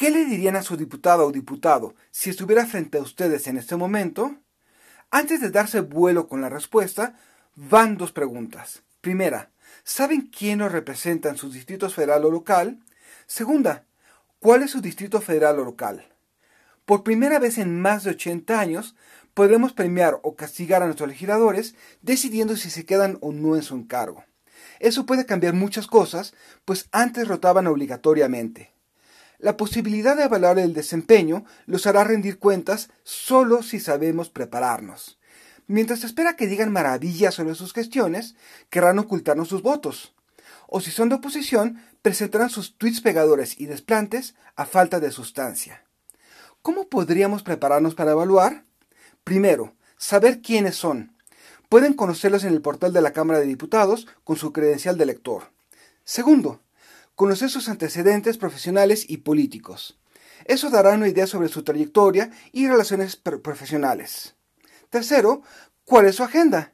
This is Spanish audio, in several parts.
¿Qué le dirían a su diputada o diputado si estuviera frente a ustedes en este momento? Antes de darse vuelo con la respuesta, van dos preguntas. Primera, ¿saben quién los representa en sus distritos federal o local? Segunda, ¿cuál es su distrito federal o local? Por primera vez en más de 80 años, podremos premiar o castigar a nuestros legisladores decidiendo si se quedan o no en su encargo. Eso puede cambiar muchas cosas, pues antes rotaban obligatoriamente. La posibilidad de evaluar el desempeño los hará rendir cuentas solo si sabemos prepararnos. Mientras espera que digan maravillas sobre sus gestiones, querrán ocultarnos sus votos. O si son de oposición, presentarán sus tweets pegadores y desplantes a falta de sustancia. ¿Cómo podríamos prepararnos para evaluar? Primero, saber quiénes son. Pueden conocerlos en el portal de la Cámara de Diputados con su credencial de lector. Segundo, conocer sus antecedentes profesionales y políticos. Eso dará una idea sobre su trayectoria y relaciones profesionales. Tercero, ¿cuál es su agenda?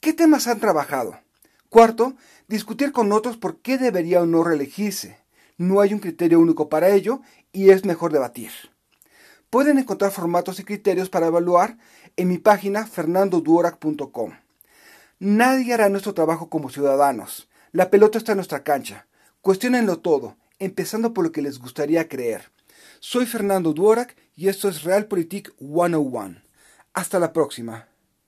¿Qué temas han trabajado? Cuarto, discutir con otros por qué debería o no reelegirse. No hay un criterio único para ello y es mejor debatir. Pueden encontrar formatos y criterios para evaluar en mi página fernandoduorac.com. Nadie hará nuestro trabajo como ciudadanos. La pelota está en nuestra cancha. Cuestionenlo todo, empezando por lo que les gustaría creer. Soy Fernando Duorak y esto es Realpolitik 101. Hasta la próxima.